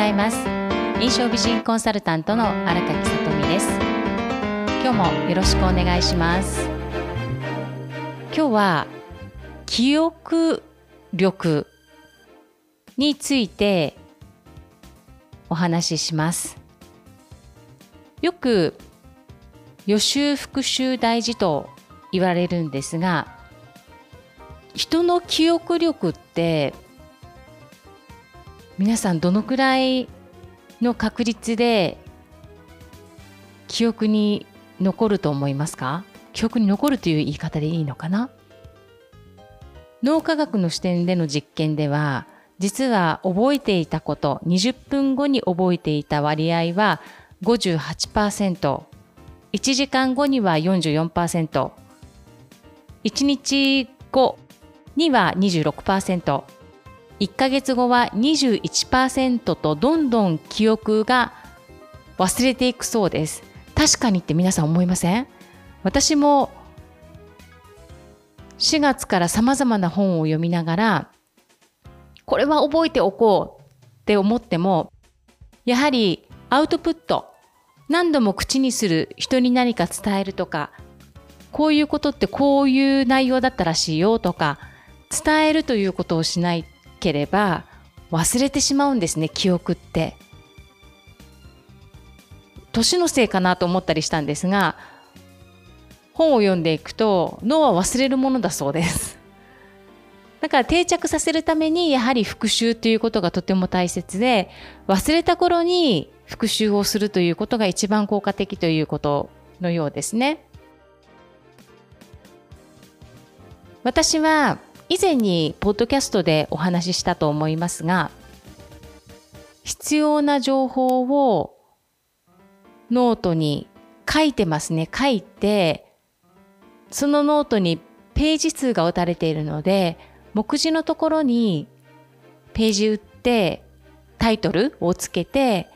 ざいます。印象美人コンサルタントの荒垣さとみです。今日もよろしくお願いします。今日は記憶力についてお話しします。よく予習復習大事と言われるんですが人の記憶力って皆さんどのくらいの確率で記憶に残ると思いますか？記憶に残るという言い方でいいのかな？脳科学の視点での実験では実は覚えていたこと20分後に覚えていた割合は58%、1時間後には44%、1日後には26%、1ヶ月後は21%とどんどん記憶が忘れていくそうです。確かにって皆さん思いません？私も4月から様々な本を読みながら、これは覚えておこうって思っても、やはりアウトプット、何度も口にする人に何か伝えるとかこういうことってこういう内容だったらしいよとか伝えるということをしないければ忘れてしまうんですね記憶って。年のせいかなと思ったりしたんですが本を読んでいくと脳は忘れるものだそうです。だから定着させるためにやはり復習ということがとても大切で忘れた頃に復習をするということが一番効果的ということのようですね。私は以前にポッドキャストでお話ししたと思いますが必要な情報をノートに書いてますね書いてそのノートにページ数が打たれているので目次のところにページ打ってタイトルをつけて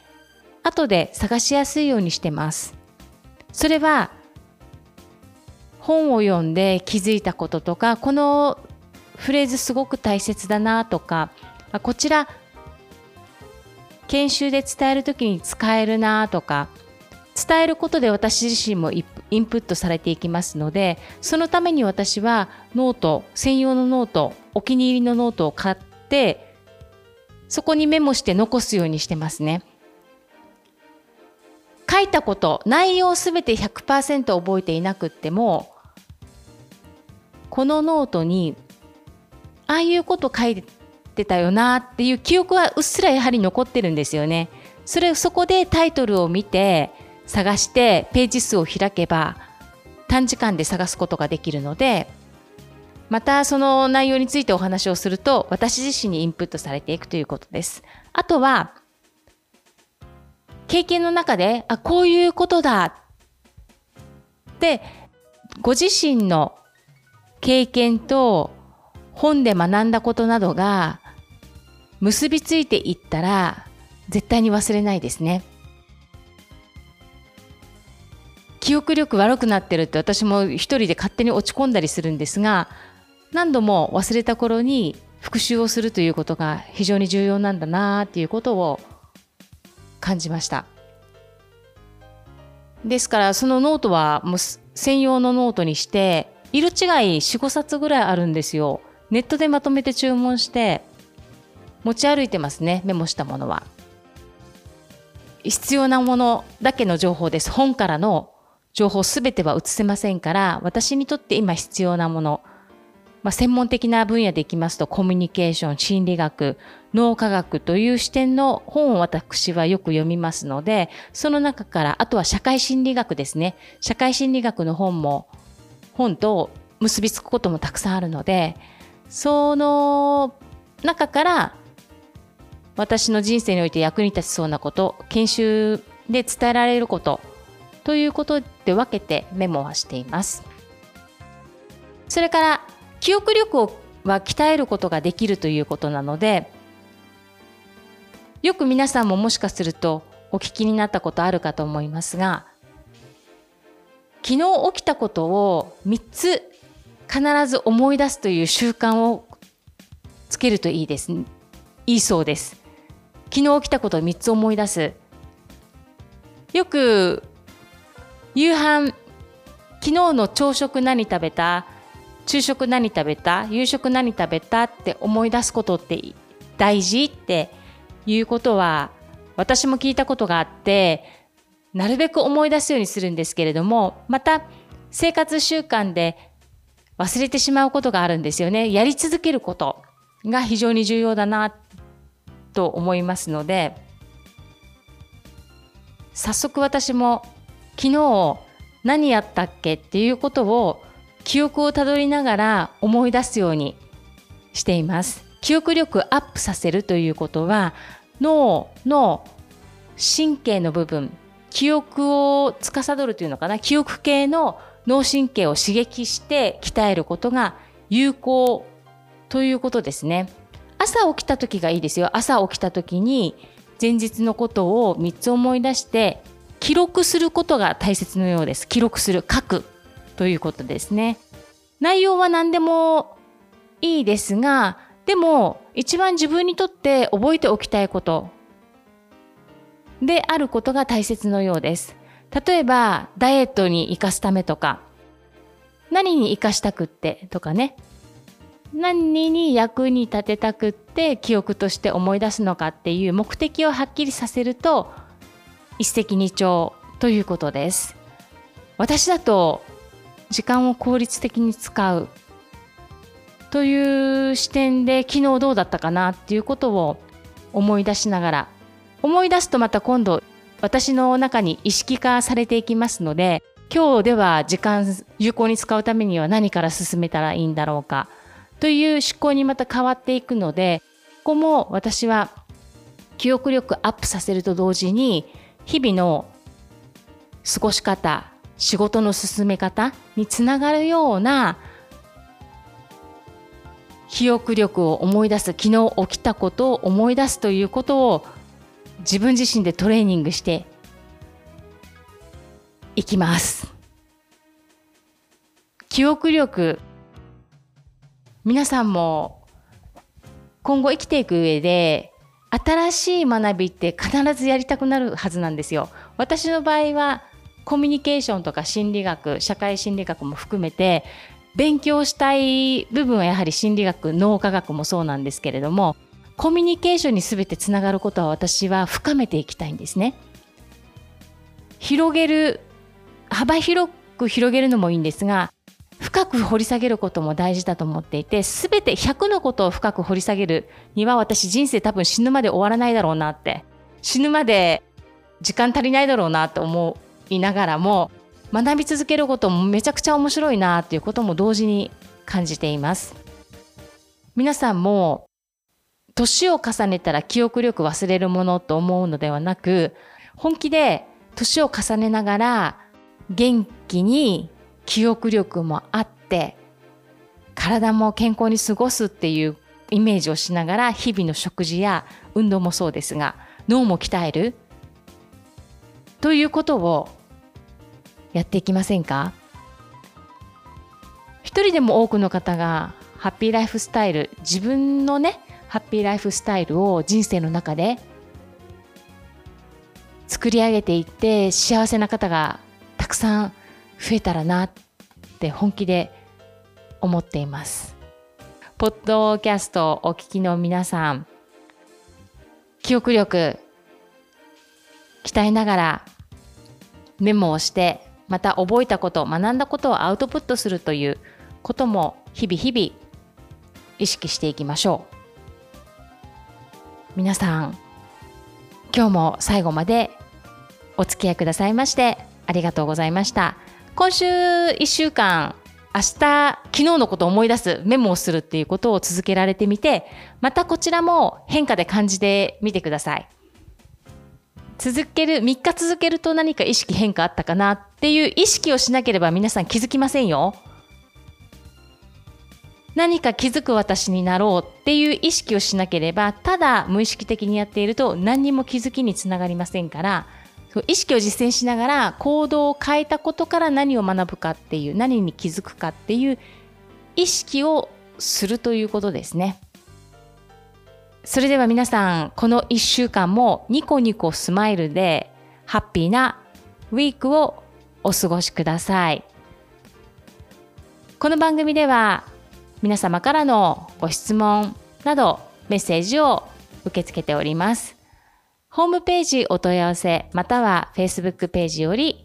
後で探しやすいようにしてます。それは本を読んで気づいたこととかこのフレーズすごく大切だなとかこちら研修で伝える時に使えるなとか伝えることで私自身もインプットされていきますのでそのために私はノート専用のノートお気に入りのノートを買ってそこにメモして残すようにしてますね。書いたこと内容すべて100%覚えていなくってもこのノートにああいうこと書いてたよなっていう記憶はうっすらやはり残ってるんですよね。それそこでタイトルを見て探してページ数を開けば短時間で探すことができるのでまたその内容についてお話をすると私自身にインプットされていくということです。あとは経験の中で、あ、こういうことだってご自身の経験と本で学んだことなどが結びついていったら絶対に忘れないですね。記憶力悪くなってるって私も一人で勝手に落ち込んだりするんですが何度も忘れた頃に復習をするということが非常に重要なんだなっていうことを感じましたですからそのノートはもう専用のノートにして色違い45冊ぐらいあるんですよネットでまとめて注文して持ち歩いてますねメモしたものは。必要なものだけの情報です。本からの情報すべては移せませんから私にとって今必要なもの。まあ、専門的な分野でいきますとコミュニケーション、心理学、脳科学という視点の本を私はよく読みますので、その中から、あとは社会心理学ですね。社会心理学の本も、本と結びつくこともたくさんあるので、その中から私の人生において役に立ちそうなこと、研修で伝えられることということで分けてメモはしています。それから記憶力をは鍛えることができるということなのでよく皆さんももしかするとお聞きになったことあるかと思いますが昨日起きたことを3つ必ず思い出すという習慣をつけるといいです。いいそうです。昨日起きたことを3つ思い出す。よく夕飯昨日の朝食何食べた？昼食何食べた？夕食何食べたって思い出すことって大事っていうことは私も聞いたことがあってなるべく思い出すようにするんですけれどもまた生活習慣で忘れてしまうことがあるんですよねやり続けることが非常に重要だなと思いますので早速私も昨日何やったっけっていうことを記憶をたどりながら思い出すようにしています。記憶力アップさせるということは脳の神経の部分記憶を司るというのかな記憶系の脳神経を刺激して鍛えることが有効ということですね。朝起きた時がいいですよ。朝起きた時に前日のことを3つ思い出して記録することが大切のようです。記録する、書くということですね。内容は何でもいいですが、でも一番自分にとって覚えておきたいことであることが大切のようです。例えば、ダイエットに生かすためとか、何に生かしたくってとかね、何に役に立てたくって記憶として思い出すのかっていう目的をはっきりさせると一石二鳥ということです。私だと時間を効率的に使うという視点で昨日どうだったかなっていうことを思い出しながら思い出すとまた今度私の中に意識化されていきますので今日では時間有効に使うためには何から進めたらいいんだろうかという思考にまた変わっていくのでここも私は記憶力アップさせると同時に日々の過ごし方仕事の進め方につながるような記憶力を思い出す昨日起きたことを思い出すということを自分自身でトレーニングしていきます。記憶力皆さんも今後生きていく上で新しい学びって必ずやりたくなるはずなんですよ。私の場合はコミュニケーションとか心理学社会心理学も含めて勉強したい部分はやはり心理学脳科学もそうなんですけれどもコミュニケーションに全てつながることは私は深めていきたいんですね。広げる幅広く広げるのもいいんですが深く掘り下げることも大事だと思っていて全て100のことを深く掘り下げるには私人生多分死ぬまで終わらないだろうなって死ぬまで時間足りないだろうなと思いながらも学び続けることもめちゃくちゃ面白いなっていうことも同時に感じています皆さんも年を重ねたら記憶力忘れるものと思うのではなく本気で年を重ねながら元気に記憶力もあって体も健康に過ごすっていうイメージをしながら日々の食事や運動もそうですが脳も鍛える。ということをやっていきませんか？一人でも多くの方がハッピーライフスタイル自分のねハッピーライフスタイルを人生の中で作り上げていって幸せな方がたくさん増えたらなって本気で思っています。ポッドキャストお聞きの皆さん記憶力鍛えながらメモをしてまた覚えたこと学んだことをアウトプットするということも日々日々意識していきましょう皆さん今日も最後までお付き合いくださいましてありがとうございました今週1週間明日昨日のことを思い出すメモをするっていうことを続けられてみてまたこちらも変化で感じてみてください続ける、3日続けると何か意識変化あったかなっていう意識をしなければ皆さん気づきませんよ。何か気づく私になろうっていう意識をしなければ、ただ無意識的にやっていると何にも気づきにつながりませんから、意識を実践しながら行動を変えたことから何を学ぶかっていう、何に気づくかっていう意識をするということですね。それでは皆さん、この1週間もニコニコスマイルでハッピーなウィークをお過ごしください。この番組では皆様からのご質問などメッセージを受け付けております。ホームページお問い合わせまたは Facebook ページより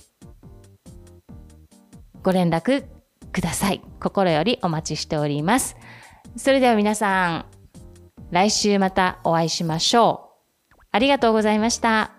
ご連絡ください。心よりお待ちしております。それでは皆さん、来週またお会いしましょう。ありがとうございました。